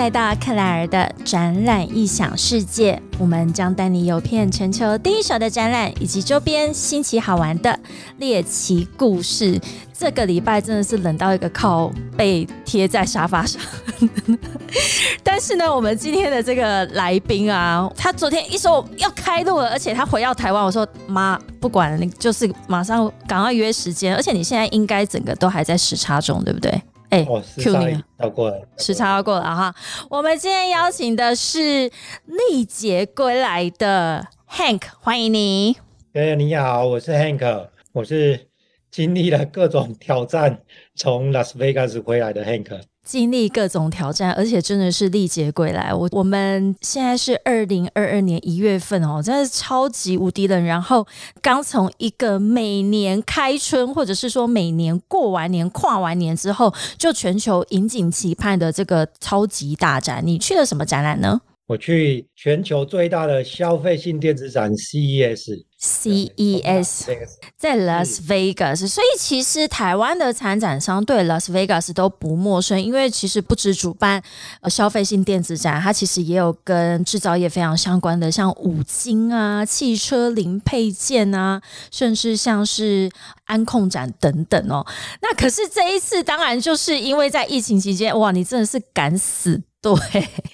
来到克莱尔的展览异想世界，我们将带你游遍全球第一手的展览以及周边新奇好玩的猎奇故事。这个礼拜真的是冷到一个靠背贴在沙发上，但是呢，我们今天的这个来宾啊，他昨天一说要开录了，而且他回到台湾，我说妈，不管了，你就是马上赶快约时间，而且你现在应该整个都还在时差中，对不对？哎时差要过了，时差要过了哈。我们今天邀请的是历劫归来的 Hank，欢迎你。哎，你好，我是 Hank，我是经历了各种挑战从 Las Vegas 回来的 Hank。经历各种挑战，而且真的是历劫归来。我我们现在是二零二二年一月份哦，真的是超级无敌冷。然后刚从一个每年开春，或者是说每年过完年、跨完年之后，就全球引颈期盼的这个超级大展，你去了什么展览呢？我去全球最大的消费性电子展 CES，CES 在 Las Vegas，所以其实台湾的参展商对 Las Vegas 都不陌生，因为其实不止主办呃消费性电子展，它其实也有跟制造业非常相关的，像五金啊、汽车零配件啊，甚至像是安控展等等哦。那可是这一次，当然就是因为在疫情期间，哇，你真的是敢死。对，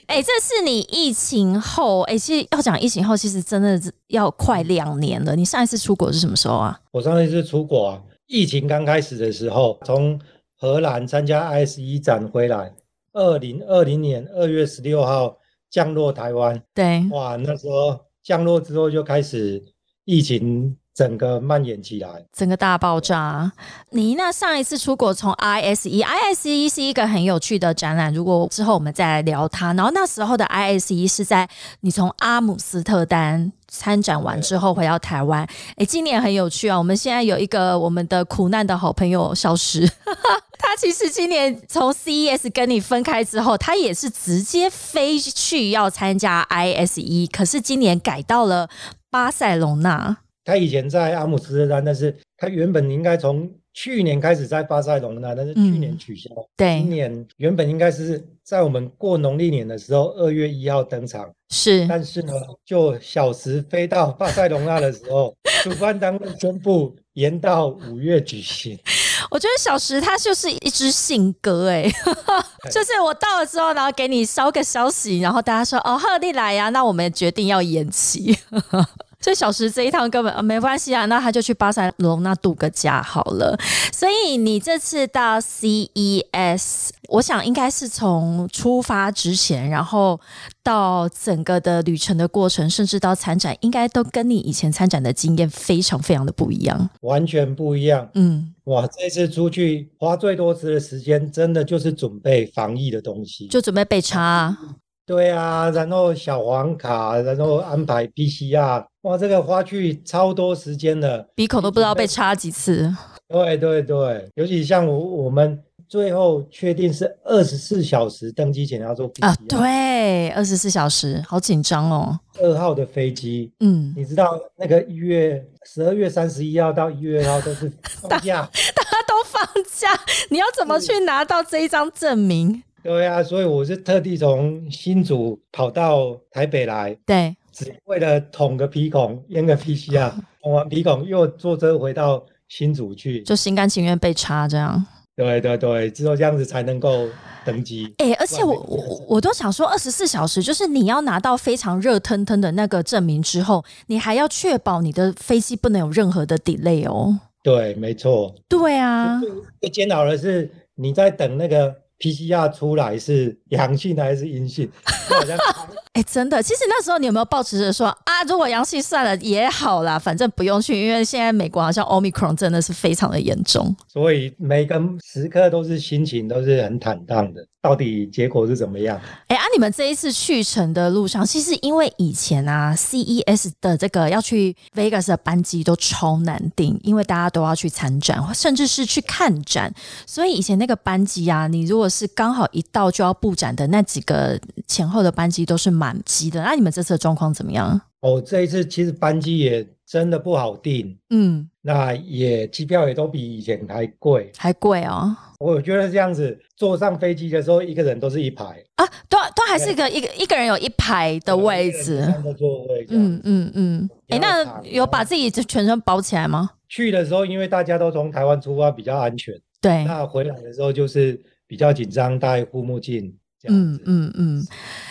哎，这是你疫情后，哎，其实要讲疫情后，其实真的是要快两年了。你上一次出国是什么时候啊？我上一次出国啊，疫情刚开始的时候，从荷兰参加 ISE 展回来，二零二零年二月十六号降落台湾。对，哇，那时候降落之后就开始疫情。整个蔓延起来，整个大爆炸。你那上一次出国从 ISE，ISE 是一个很有趣的展览。如果之后我们再来聊它，然后那时候的 ISE 是在你从阿姆斯特丹参展完之后回到台湾。哎，今年很有趣啊！我们现在有一个我们的苦难的好朋友消失，他其实今年从 CES 跟你分开之后，他也是直接飞去要参加 ISE，可是今年改到了巴塞隆纳。他以前在阿姆斯特丹，但是他原本应该从去年开始在巴塞隆那，但是去年取消。对，今年原本应该是在我们过农历年的时候，二月一号登场。是，但是呢，就小时飞到巴塞隆那的时候，主办单位宣布延到五月举行。我觉得小时他就是一只信鸽，哎，就是我到了之后，然后给你捎个消息，然后大家说哦，贺利来呀，那我们决定要延期。所以小石这一趟根本啊没关系啊，那他就去巴塞隆那度个假好了。所以你这次到 CES，我想应该是从出发之前，然后到整个的旅程的过程，甚至到参展，应该都跟你以前参展的经验非常非常的不一样，完全不一样。嗯，哇，这次出去花最多次的时间，真的就是准备防疫的东西，就准备被查。对啊，然后小黄卡，然后安排 PCR，哇，这个花去超多时间的，鼻孔都不知道被插几次。对对对，尤其像我我们最后确定是二十四小时登机前要做 PCR 啊，对，二十四小时，好紧张哦。二号的飞机，嗯，你知道那个一月十二月三十一号到一月二号都是放假，大家都放假，你要怎么去拿到这一张证明？对啊，所以我是特地从新竹跑到台北来，对，只为了捅个鼻孔、咽个鼻息啊 捅完鼻孔又坐车回到新竹去，就心甘情愿被插这样。对对对，只有这样子才能够登机。哎，而且我我我都想说，二十四小时就是你要拿到非常热腾腾的那个证明之后，你还要确保你的飞机不能有任何的 delay 哦。对，没错。对啊，最煎熬的是你在等那个。PCR 出来是阳性还是阴性？哎，真的，其实那时候你有没有抱持着说啊，如果阳性算了也好啦，反正不用去，因为现在美国好像 Omicron 真的是非常的严重，所以每个时刻都是心情都是很坦荡的。到底结果是怎么样？哎啊，你们这一次去程的路上，其实因为以前啊，CES 的这个要去 Vegas 的班机都超难订，因为大家都要去参展，甚至是去看展，所以以前那个班机啊，你如果果是刚好一到就要布展的那几个前后的班机都是满机的，那你们这次的状况怎么样？哦，这一次其实班机也真的不好订，嗯，那也机票也都比以前还贵。还贵哦。我觉得这样子坐上飞机的时候，一个人都是一排啊，都都还是一个一个一个人有一排的位置，三个座位。嗯嗯嗯。哎，那有把自己全身包起来吗？去的时候，因为大家都从台湾出发，比较安全。对，那回来的时候就是比较紧张，戴护目镜这样嗯。嗯嗯。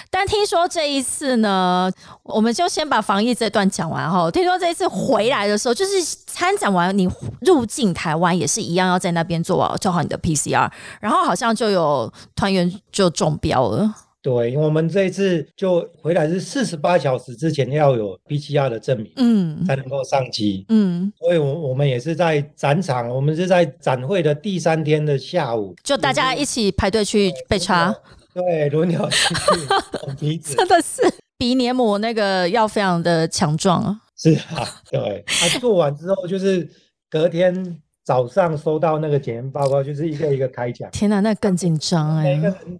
但听说这一次呢，我们就先把防疫这段讲完哈。听说这一次回来的时候，就是参展完你入境台湾也是一样，要在那边做做好你的 PCR，然后好像就有团员就中标了。对，因为我们这一次就回来是四十八小时之前要有 PCR 的证明，嗯才能够上机。嗯，所以，我我们也是在展场，我们是在展会的第三天的下午，就大家一起排队去被查，对轮流进 去捅鼻子。真的是鼻黏膜那个要非常的强壮啊。是啊，对。他、做完之后，就是隔天早上收到那个检验报告，就是一个一个开奖，天哪，那更紧张哎每个。人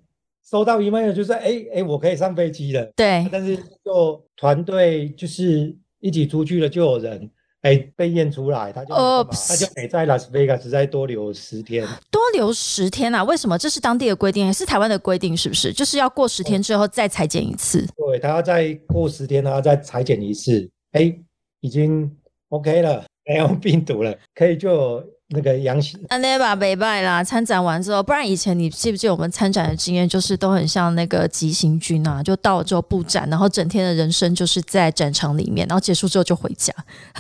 收到 email 就是哎哎，我可以上飞机了。对，但是就团队就是一起出去了，就有人哎被验出来，他就他就得在拉斯维加斯再多留十天。多留十天啊？为什么？这是当地的规定，还是台湾的规定？是不是？就是要过十天之后再裁剪一次？对他要再过十天，他要再裁剪一次，哎，已经 OK 了，没有 病毒了，可以就有那个阳性。那那把北拜啦，参展完之后，不然以前你记不记得我们参展的经验，就是都很像那个急行军啊，就到了之后布展，然后整天的人生就是在展场里面，然后结束之后就回家。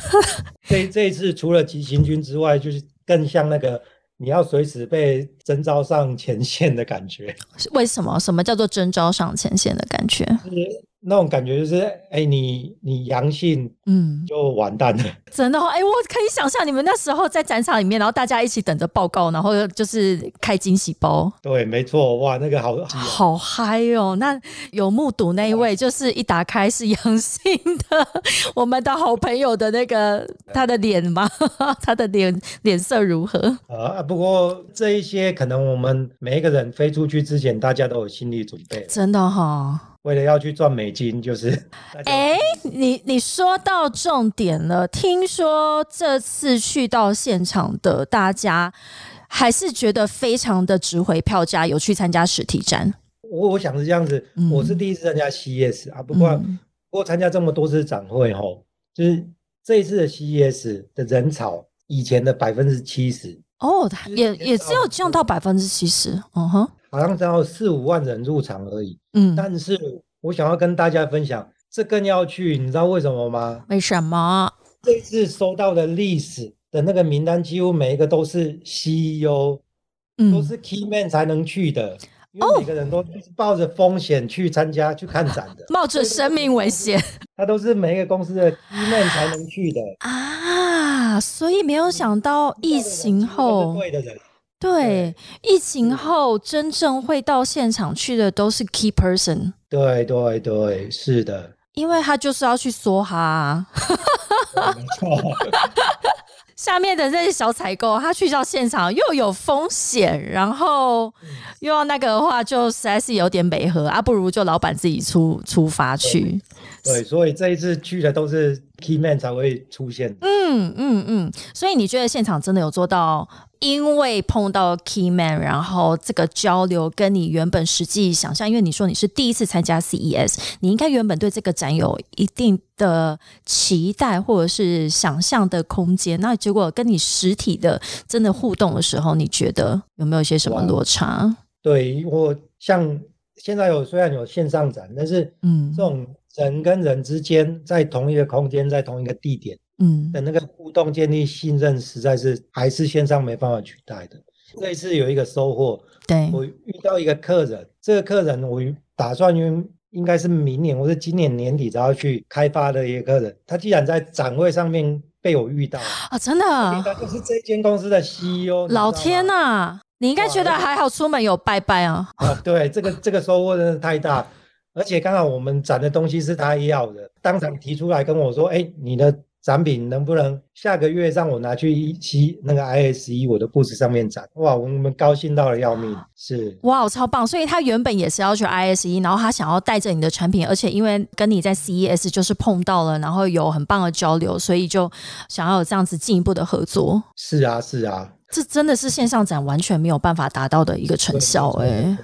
这这一次除了急行军之外，就是更像那个你要随时被征召上前线的感觉，是为什么？什么叫做征召上前线的感觉？就是那种感觉，就是哎，你你阳性嗯，就完蛋了。真的哦，哎、我可以想象你们那时候在展场里面，然后大家一起等着报告，然后就是开惊喜包。对，没错，哇，那个好好嗨哦！那有目睹那一位，就是一打开是阳性的，我们的好朋友的那个他的脸吗？他的脸脸色如何？啊，不过这一些可能我们每一个人飞出去之前，大家都有心理准备，真的哈、为了要去赚美金，就是 哎、你你说到重点了。听说这次去到现场的大家，还是觉得非常的值回票价，有去参加实体展。我我想是这样子，嗯我是第一次参加 CES 啊，不过、嗯不过参加这么多次展会吼，就是这一次的 CES 的人潮，以前的百分之七十，哦，也也只有降到百分之七十。嗯哼，好像只有四五万人入场而已。嗯，但是我想要跟大家分享，这更要去，你知道为什么吗？为什么？这一次收到的历史的那个名单，几乎每一个都是 CEO，嗯，都是 key man 才能去的，因为每个人都是抱着风险去参加、去看展的，冒着生命危险他都是每一个公司的 key man 才能去的。啊！所以没有想到疫情后，对的人，对疫情后真正会到现场去的都是 key person，对对对，是的，因为他就是要去梭哈、啊。对 没错，下面的那些小采购，他去到现场又有风险，然后又要那个的话，就实在是有点违和啊，不如就老板自己出出发去。对，所以这一次去的都是 key man 才会出现。嗯嗯嗯，所以你觉得现场真的有做到？因为碰到 key man，然后这个交流跟你原本实际想象，因为你说你是第一次参加 CES，你应该原本对这个展有一定的期待或者是想象的空间，那结果跟你实体的真的互动的时候，你觉得有没有一些什么落差？对我像现在有虽然有线上展，但是嗯这种人跟人之间在同一个空间，在同一个地点嗯的那个互动、建立信任，实在是还是线上没办法取代的。这一次有一个收获，对，我遇到一个客人，这个客人我打算应应该是明年或者今年年底才要去开发的一个客人，他既然在展会上面被我遇到，啊，真的，他就是这间公司的 CEO，老天呐！呐！你应该觉得还好，出门有拜拜啊。啊，对，这个这个收获真的太大，而且刚好我们展的东西是他要的，当场提出来跟我说，哎，你的展品能不能下个月让我拿去一期那个 ISE 我的布置上面展？哇，我们高兴到了要命，是哇，超棒！所以他原本也是要去 ISE，然后他想要带着你的产品，而且因为跟你在 CES 就是碰到了，然后有很棒的交流，所以就想要有这样子进一步的合作。是啊，是啊，这真的是线上展完全没有办法达到的一个成效哎。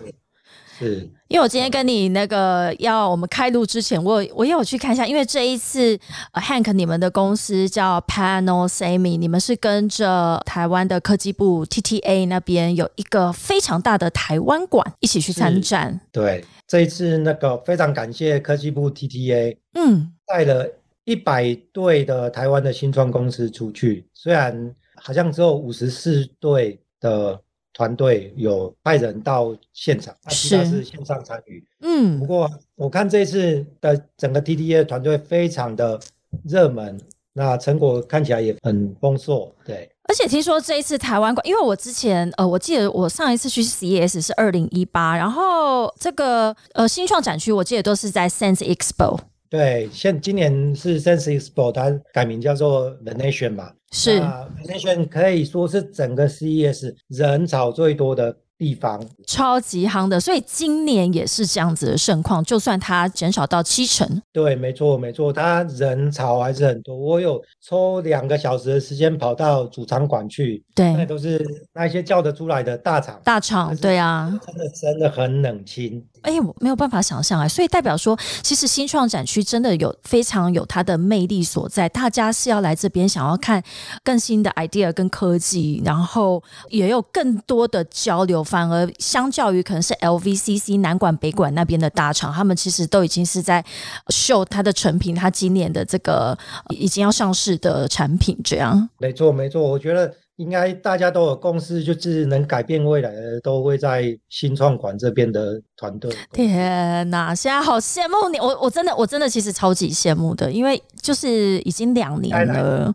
是。因为我今天跟你那个要我们开录之前，我我也有去看一下，因为这一次 Hank 你们的公司叫 Panel Semi，你们是跟着台湾的科技部 TTA 那边有一个非常大的台湾馆一起去参展。对，这一次那个非常感谢科技部 TTA，嗯，带了一百对的台湾的新创公司出去，虽然好像只有五十四对的。团队有派人到现场，其他是线上参与。嗯，不过我看这次的整个 TDA 团队非常的热门，那成果看起来也很丰硕。对，而且听说这一次台湾馆，因为我之前呃，我记得我上一次去 CES 是二零一八，然后这个呃新创展区，我记得都是在 Sense Expo。对，现今年是 Sense Expo，它改名叫做 The Nation 嘛。是，The Nation 可以说是整个 CES 人潮最多的。地方超级夯的，所以今年也是这样子的盛况。就算它减少到七成，对，没错，没错，它人潮还是很多。我有抽两个小时的时间跑到主场馆去，对，那都是那些叫得出来的大厂，大厂，对啊，真的真的很冷清。哎，我没有办法想象啊，所以代表说，其实新创展区真的有非常有它的魅力所在。大家是要来这边想要看更新的 idea 跟科技，然后也有更多的交流。反而相较于可能是 LVCC 南管北管那边的大厂，他们其实都已经是在秀它的成品，它今年的这个已经要上市的产品，这样。没错，没错，我觉得应该大家都有共识，就是能改变未来的都会在新创馆这边的团队。天哪，现在好羡慕你，我我真的我真的其实超级羡慕的，因为就是已经两年了。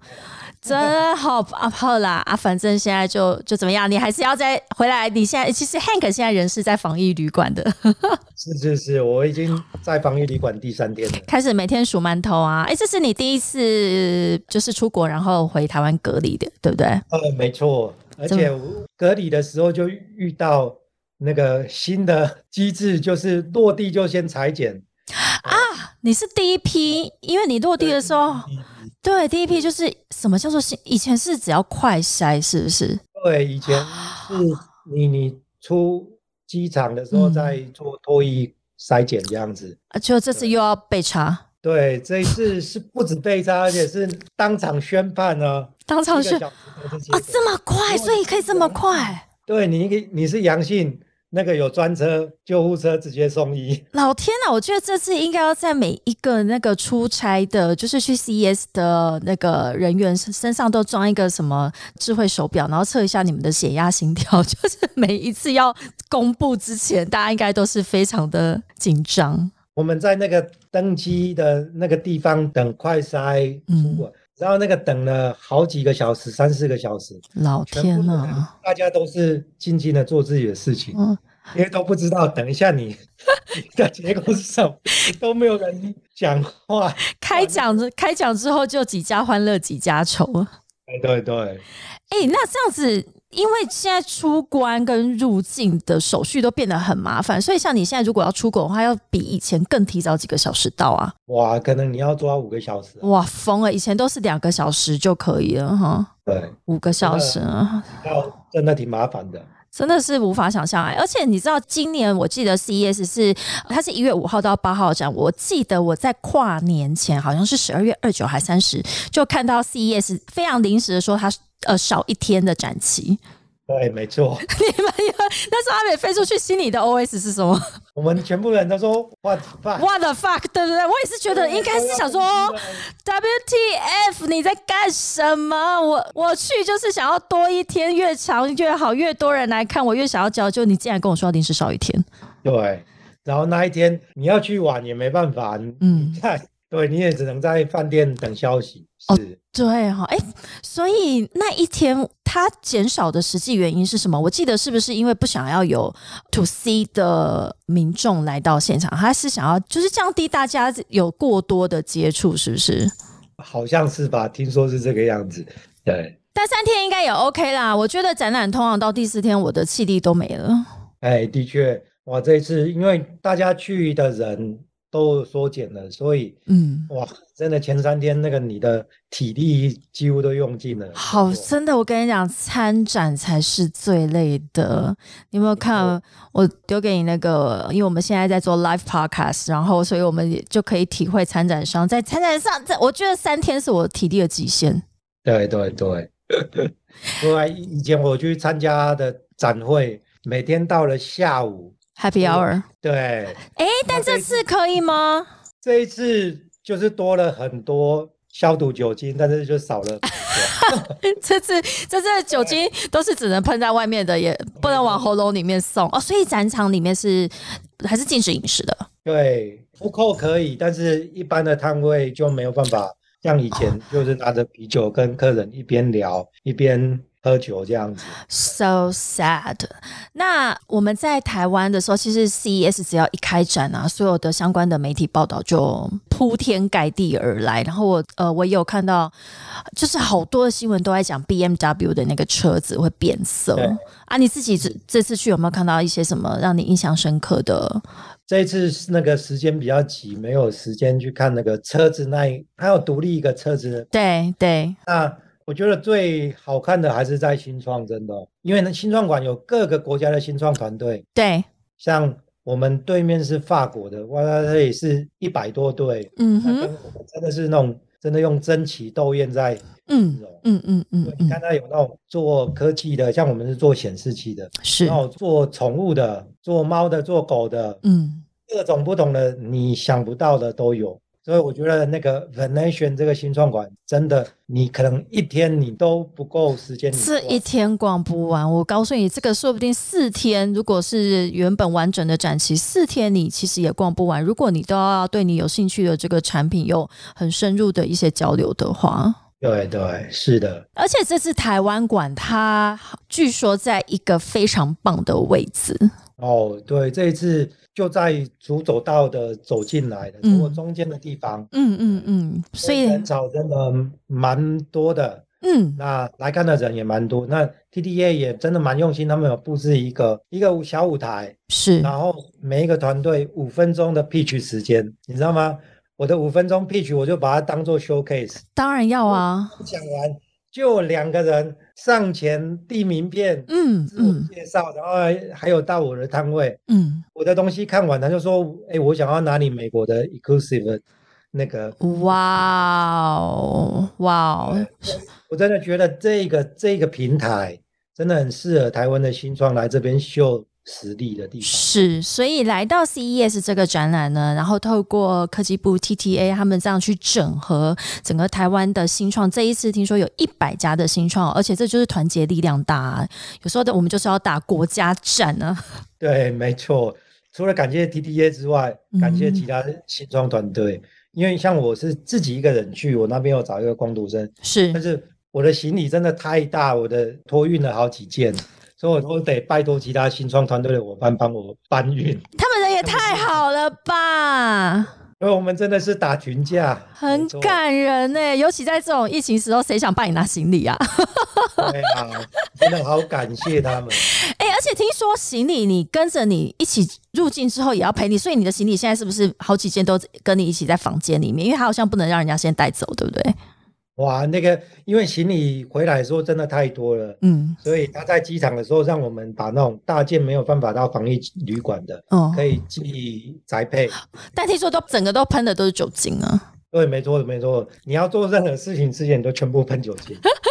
真好啊，好啦啊，反正现在就就怎么样，你还是要再回来。你现在其实 Hank 现在人是在防疫旅馆的，是是是，我已经在防疫旅馆第三天了，开始每天数馒头啊。哎，这是你第一次就是出国然后回台湾隔离的，对不对？呃，没错，而且隔离的时候就遇到那个新的机制，就是落地就先裁剪啊。你是第一批，因为你落地的时候。对，第一批就是什么叫做以前是只要快筛，是不是？对，以前是 你你出机场的时候再做脱衣筛检这样子，啊，就这次又要被查。对，这一次是不止被查，而且是当场宣判呢。当场宣啊，这么快，所以可以这么快？对你，你是阳性。那个有专车救护车直接送医。老天呐，我觉得这次应该要在每一个那个出差的，就是去 CES 的那个人员身上都装一个什么智慧手表，然后测一下你们的血压、心跳。就是每一次要公布之前，大家应该都是非常的紧张。我们在那个登机的那个地方等快筛出国。然后那个等了好几个小时，三四个小时。老天呐！大家都是静静的做自己的事情，因为都不知道等一下你的结果是什么，都没有人讲话。开讲之开讲之后，就几家欢乐几家愁。对对对。哎，那这样子。因为现在出关跟入境的手续都变得很麻烦，所以像你现在如果要出国的话，要比以前更提早几个小时到啊。哇，可能你要抓五个小时。哇，疯了！以前都是两个小时就可以了哈。对，五个小时啊，要真的挺麻烦的，真的是无法想象哎。而且你知道，今年我记得 CES 是它是一月五号到八号展，我记得我在跨年前好像是十二月二九还三十，就看到 CES 非常临时的说它。呃，少一天的展期，对，没错。你们那时候阿美飞出去，心里的 OS 是什么？我们全部人都说 What fuck？What the fuck？对不对？我也是觉得应该是想说 WTF？你在干什么？我我去就是想要多一天，越长越好，越多人来看，我越想要交。就你竟然跟我说临时少一天，对。然后那一天你要去玩也没办法，嗯，在对，你也只能在饭店等消息。是。对哈，哎，所以那一天它减少的实际原因是什么？我记得是不是因为不想要有 to C 的民众来到现场，他是想要就是降低大家有过多的接触，是不是？好像是吧？听说是这个样子。对，但三天应该也 OK 啦。我觉得展览通常到第四天，我的气力都没了。哎，的确，哇，这一次因为大家去的人。都缩减了，所以嗯，哇，真的前三天那个你的体力几乎都用尽了。好，真的，我跟你讲，参展才是最累的。你有没有看我丢给你那个？因为我们现在在做 live podcast，然后所以我们也就可以体会参展商在参展上，在我觉得三天是我体力的极限。对对对，因为 以前我去参加的展会，每天到了下午。Happy hour，对，哎，但这次可以吗？这一次就是多了很多消毒酒精，但是就少了。这次这次酒精都是只能喷在外面的，也不能往喉咙里面送哦。所以展场里面是还是禁止饮食的。对，不扣可以，但是一般的摊位就没有办法像以前，就是拿着啤酒跟客人一边聊一边。喝酒这样子，so sad。那我们在台湾的时候，其实 CES 只要一开展啊，所有的相关的媒体报道就铺天盖地而来。然后我呃，我也有看到，就是好多的新闻都在讲 BMW 的那个车子会变色啊。你自己这这次去有没有看到一些什么让你印象深刻的？这一次那个时间比较急，没有时间去看那个车子那一，还有独立一个车子。对对，那。我觉得最好看的还是在新创，真的，因为呢，新创馆有各个国家的新创团队。对，像我们对面是法国的，哇，这也是一百多队。嗯哼，真的是那种真的用争奇斗艳在嗯嗯嗯嗯，你看他有那种做科技的，像我们是做显示器的，是，然后做宠物的，做猫的，做狗的，嗯，各种不同的你想不到的都有。所以我觉得那个 Venation 这个新创馆真的，你可能一天你都不够时间，是一天逛不完。我告诉你，这个说不定四天，如果是原本完整的展期，四天你其实也逛不完。如果你都要对你有兴趣的这个产品有很深入的一些交流的话，对对，是的。而且这次台湾馆，它据说在一个非常棒的位置。哦，对，这一次。就在主走道的走进来的，从我中间的地方。嗯嗯嗯，所以人潮真的蛮多的。嗯，那来看的人也蛮多。那 T T A 也真的蛮用心，他们有布置一个一个小舞台，是，然后每一个团队五分钟的 pitch 时间，你知道吗？我的五分钟 pitch 我就把它当做 showcase。当然要啊，讲完。就两个人上前递名片，嗯，自我介绍，然后还有到我的摊位，嗯，我的东西看完，他就说，哎，我想要拿你美国的 exclusive 那个，哇哦，哇哦，我真的觉得这个这个平台真的很适合台湾的新创来这边秀。实力的地方是，所以来到 CES 这个展览呢，然后透过科技部 TTA 他们这样去整合整个台湾的新创，这一次听说有一百家的新创，而且这就是团结力量大。有时候的我们就是要打国家战呢。对，没错。除了感谢 TTA 之外，感谢其他新创团队，因为像我是自己一个人去，我那边有找一个光读生，是，但是我的行李真的太大，我的托运了好几件。所以我都得拜托其他新创团队的伙伴帮我搬运。他们人也太好了吧！因为我们真的是打群架，很感人呢。尤其在这种疫情时候，谁想帮你拿行李啊？对啊，真的好感谢他们。哎，而且听说行李你跟着你一起入境之后也要陪你，所以你的行李现在是不是好几件都跟你一起在房间里面？因为他好像不能让人家先带走，对不对？哇，那个因为行李回来的时候真的太多了，嗯，所以他在机场的时候让我们把那种大件没有办法到防疫旅馆的，哦，可以寄宅配。但听说都整个都喷的都是酒精啊。对，没错没错，你要做任何事情之前都全部喷酒精。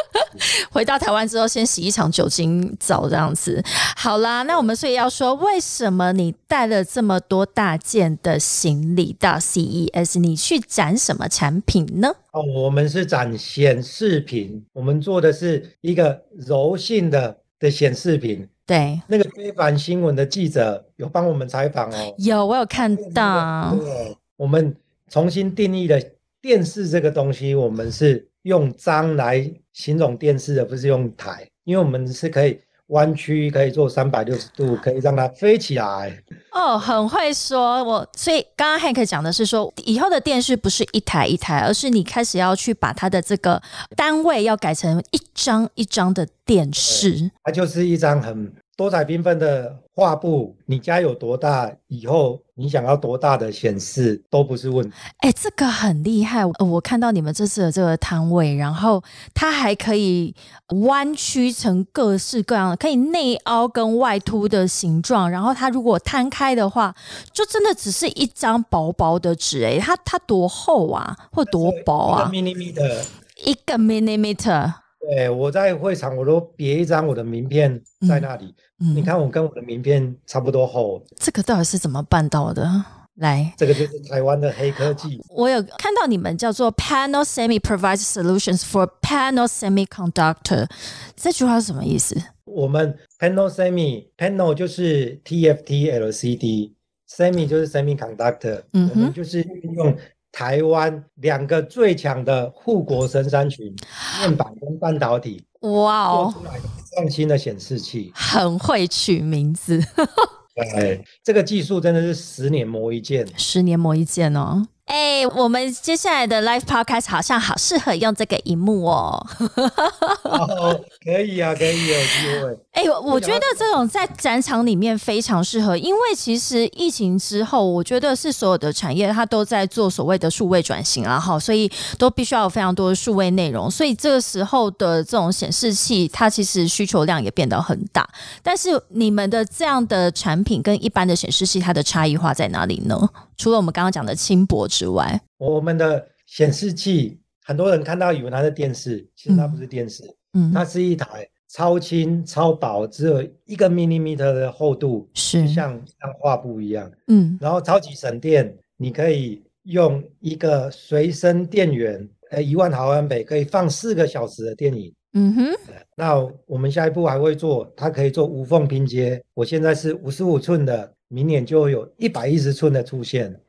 回到台湾之后，先洗一场酒精澡，这样子。好啦，那我们所以要说，为什么你带了这么多大件的行李到 CES？你去展什么产品呢？哦，我们是展显示屏，我们做的是一个柔性的的显示屏。对，那个非凡新闻的记者有帮我们采访哦。有，我有看到。对，我们重新定义了电视这个东西，我们是用张来。形容电视的不是用台，因为我们是可以弯曲，可以做三百六十度，可以让它飞起来。哦，很会说。我所以刚刚 Hank 讲的是说，以后的电视不是一台一台，而是你开始要去把它的这个单位要改成一张一张的电视。它就是一张很。多彩缤纷的画布，你家有多大？以后你想要多大的显示都不是问题。哎，这个很厉害。我看到你们这次的这个摊位，然后它还可以弯曲成各式各样的，可以内凹跟外凸的形状。然后它如果摊开的话，就真的只是一张薄薄的纸。哎，它它多厚啊，或多薄啊？一个 millimeter。一个 millimeter。对，我在会场我都别一张我的名片在那里。你看我跟我的名片差不多厚。这个到底是怎么办到的？来，这个就是台湾的黑科技。我有看到你们叫做 Panel Semi provides solutions for panel semiconductor，这句话是什么意思？我们 Panel Semi Panel 就是 TFT LCD，Semi 就是 Semiconductor，嗯哼，就是运用。台湾两个最强的护国神山群，面板跟半导体，哇哦，做出来的创新的显示器，很会取名字。对，这个技术真的是十年磨一剑，十年磨一剑哦。哎，我们接下来的 live podcast 好像好适合用这个荧幕哦。哦，可以啊，可以有机会。哎，我觉得这种在展场里面非常适合，因为其实疫情之后，我觉得是所有的产业它都在做所谓的数位转型啊，哈，所以都必须要有非常多的数位内容，所以这个时候的这种显示器，它其实需求量也变得很大。但是你们的这样的产品跟一般的显示器，它的差异化在哪里呢？除了我们刚刚讲的轻薄之外，我们的显示器很多人看到以为它是电视，其实它不是电视，嗯，它是一台超轻超薄，只有一个 millimeter 的厚度，是。像像画布一样，嗯，然后超级省电，你可以用一个随身电源，呃，一万毫安培可以放四个小时的电影，嗯哼，那我们下一步还会做，它可以做无缝拼接，我现在是五十五寸的。明年就有一百一十寸的出现，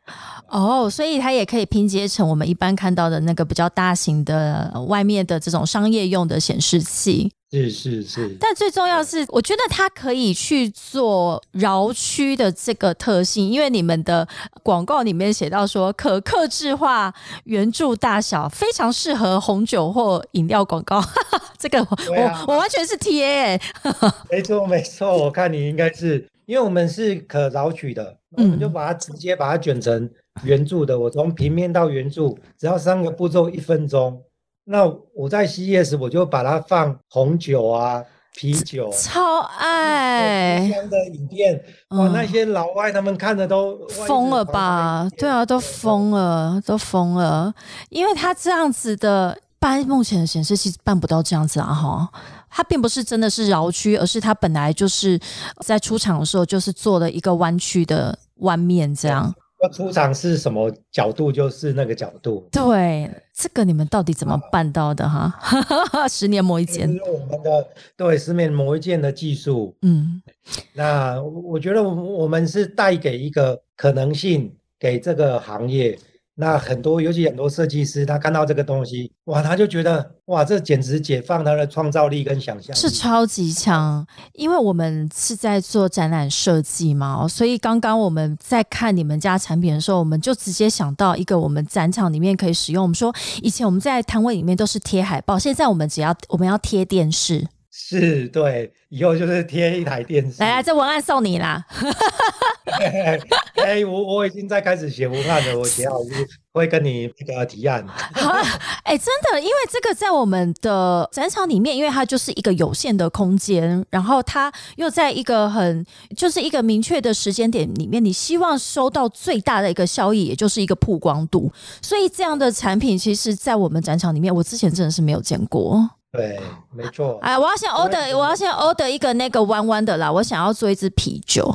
哦，所以它也可以拼接成我们一般看到的那个比较大型的外面的这种商业用的显示器。是是是，但最重要是，我觉得它可以去做饶区的这个特性，因为你们的广告里面写到说可克制化圆柱大小，非常适合红酒或饮料广告。这个我我完全是 T A，没错没错，我看你应该是。因为我们是可绕取的，我们就把它直接把它卷成圆柱的。我从平面到圆柱，只要三个步骤，一分钟。那我在 CES 我就把它放红酒啊、啤酒，超爱香的影片，哇，那些老外他们看的都疯了吧？对啊，都疯了，都疯了，因为他这样子的，般目前的显示器办不到这样子啊，哈。它并不是真的是绕曲，而是它本来就是在出厂的时候就是做了一个弯曲的弯面，这样。那出厂是什么角度就是那个角度。对，这个你们到底怎么办到的哈？十年磨一剑。我们的对十年磨一剑的技术。嗯。那我觉得我们是带给一个可能性给这个行业。那很多，尤其很多设计师，他看到这个东西，哇，他就觉得，哇，这简直解放他的创造力跟想象，是超级强。因为我们是在做展览设计嘛，所以刚刚我们在看你们家产品的时候，我们就直接想到一个我们展场里面可以使用。我们说，以前我们在摊位里面都是贴海报，现在我们只要我们要贴电视。是对，以后就是贴一台电视。来来，这文案送你啦。哎，我我已经在开始写文案了，我写好就会跟你那个提案。哎，真的，因为这个在我们的展场里面，因为它就是一个有限的空间，然后它又在一个很就是一个明确的时间点里面，你希望收到最大的一个效益，也就是一个曝光度。所以这样的产品，其实在我们展场里面，我之前真的是没有见过。对，没错。哎，我要先 order，我要先 order 一个那个弯弯的啦。我想要做一支啤酒。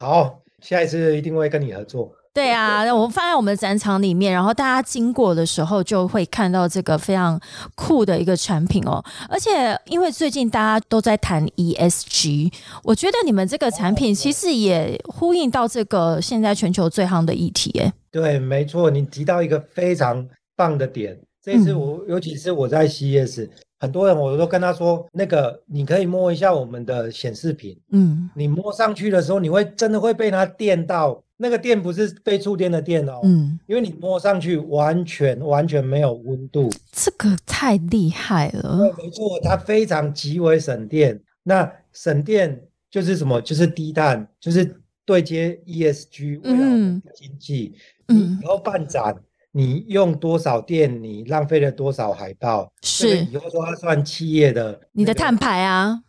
好，下一次一定会跟你合作。对啊，我放在我们展场里面，然后大家经过的时候就会看到这个非常酷的一个产品哦。而且因为最近大家都在谈 ESG，我觉得你们这个产品其实也呼应到这个现在全球最夯的议题。哎，对，没错，你提到一个非常棒的点。这次我尤其是我在 CES。很多人我都跟他说，那个你可以摸一下我们的显示屏，嗯你摸上去的时候，你会真的会被它电到，那个电不是被触电的电哦，嗯，因为你摸上去完全完全没有温度，这个太厉害了。对，没错，它非常极为省电。那省电就是什么？就是低碳，就是对接 ESG，未来的经济。嗯你以后办展，你用多少电，你浪费了多少海报，是以后都要算企业的你的碳排啊，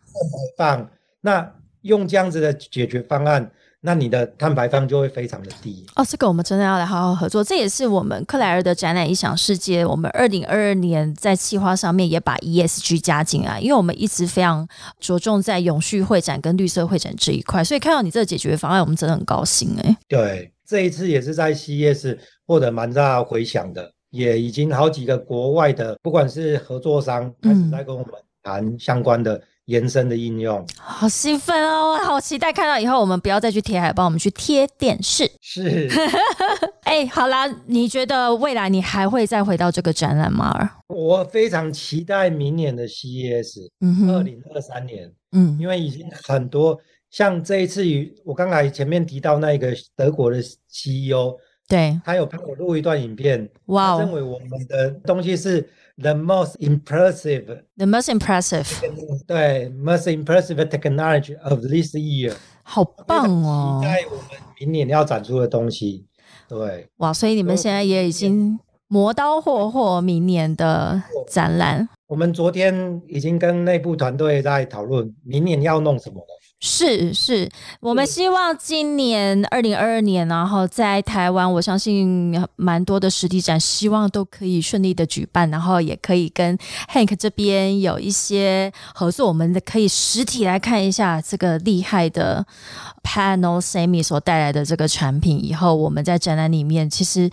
碳排放。那用这样子的解决方案，那你的碳排放就会非常的低。哦，这个我们真的要来好好合作。这也是我们克莱尔的展览影响世界，我们二零二二年在企划上面也把 ESG 加进来，因为我们一直非常着重在永续会展跟绿色会展这一块，所以看到你这个解决方案，我们真的很高兴哎、对，这一次也是在 CES 获得蛮大回响的，也已经好几个国外的，不管是合作商，开始在跟我们谈相关的延伸的应用。好兴奋哦！我好期待看到以后我们不要再去贴海报，我们去贴电视。是，哎，好啦，你觉得未来你还会再回到这个展览吗？我非常期待明年的 CES，嗯哼，二零二三年，嗯因为已经很多像这一次与我刚才前面提到那个德国的 CEO，对，他有帮我录一段影片，哇哦他认为我们的东西是 the most impressive，，the most impressive，对，most impressive technology of this year。好棒哦期！待我们明年要展出的东西。对，哇，所以你们现在也已经磨刀霍霍明年的展览。我们昨天已经跟内部团队在讨论明年要弄什么了。是是，我们希望今年二零二二年，然后在台湾，我相信蛮多的实体展，希望都可以顺利的举办，然后也可以跟 Hank 这边有一些合作，我们可以实体来看一下这个厉害的 Panel Semi 所带来的这个产品。以后我们在展览里面，其实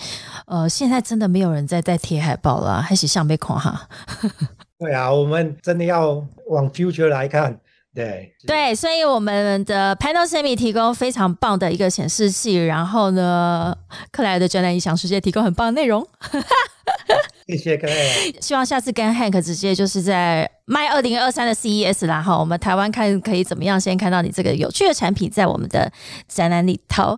呃，现在真的没有人在在贴海报了，还是像被夸哈。对啊，我们真的要往 future 来看。对，对，所以我们的 Panel Semi 提供非常棒的一个显示器，然后呢，克莱的展览影响世界提供很棒的内容。哈哈 谢谢各位。希望下次跟 Hank 直接就是在卖二零二三的 CES 啦哈，我们台湾看可以怎么样先看到你这个有趣的产品在我们的展览里头。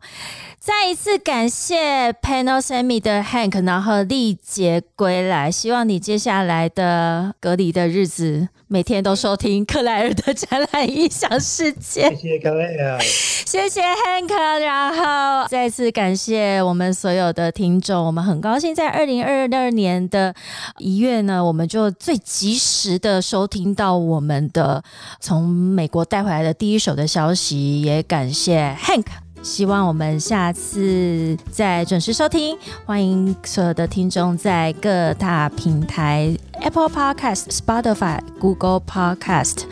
再一次感谢 Panel Semi 的 Hank，然后历劫归来，希望你接下来。的隔离的日子每天都收听克莱尔的展览影响世界。谢谢各位啊！谢谢 Hank，然后再次感谢我们所有的听众，我们很高兴在二零二二年的一月呢，我们就最及时的收听到我们的从美国带回来的第一手的消息，也感谢 Hank。希望我们下次再准时收听，欢迎所有的听众在各大平台 Apple Podcast、Spotify、Google Podcast。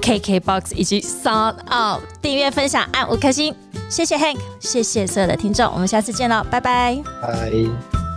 KKBOX 以及 Sound On 订阅、分享、按五颗星，谢谢 Hank，谢谢所有的听众，我们下次见喽，拜拜。拜。